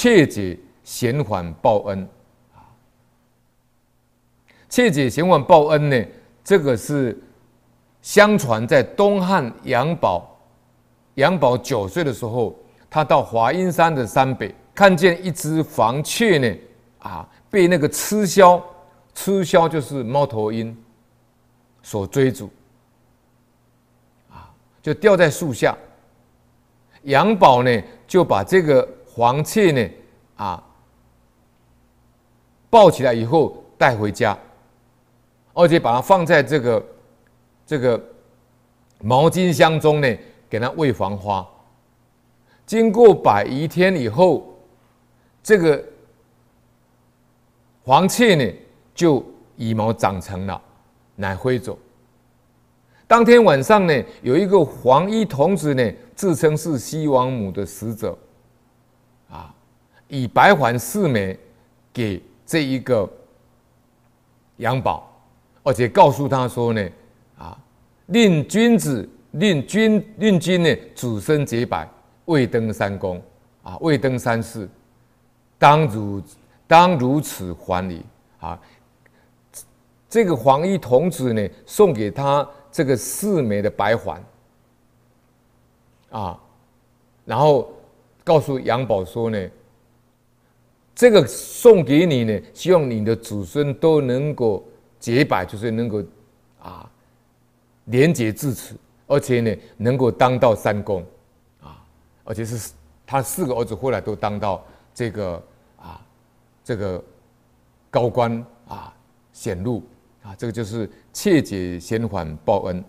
切解贤缓报恩啊，切解贤缓报恩呢，这个是相传在东汉杨宝，杨宝九岁的时候，他到华阴山的山北，看见一只黄雀呢，啊，被那个鴟鸮，鴟鸮就是猫头鹰，所追逐，啊，就吊在树下。杨宝呢，就把这个黄雀呢，啊，抱起来以后带回家，而且把它放在这个这个毛巾箱中呢，给它喂黄花。经过百余天以后，这个黄雀呢，就羽毛长成了，乃飞走。当天晚上呢，有一个黄衣童子呢，自称是西王母的使者，啊，以白环四枚给这一个杨宝，而且告诉他说呢，啊，令君子，令君，令君呢，主身洁白，未登三公，啊，未登三世，当如当如此还礼啊。这个黄衣童子呢，送给他。这个四枚的白环，啊，然后告诉杨宝说呢，这个送给你呢，希望你的子孙都能够洁白，就是能够啊廉洁至此，而且呢能够当到三公，啊，而且是他四个儿子后来都当到这个啊这个高官啊显露。啊，这个就是切解先缓报恩。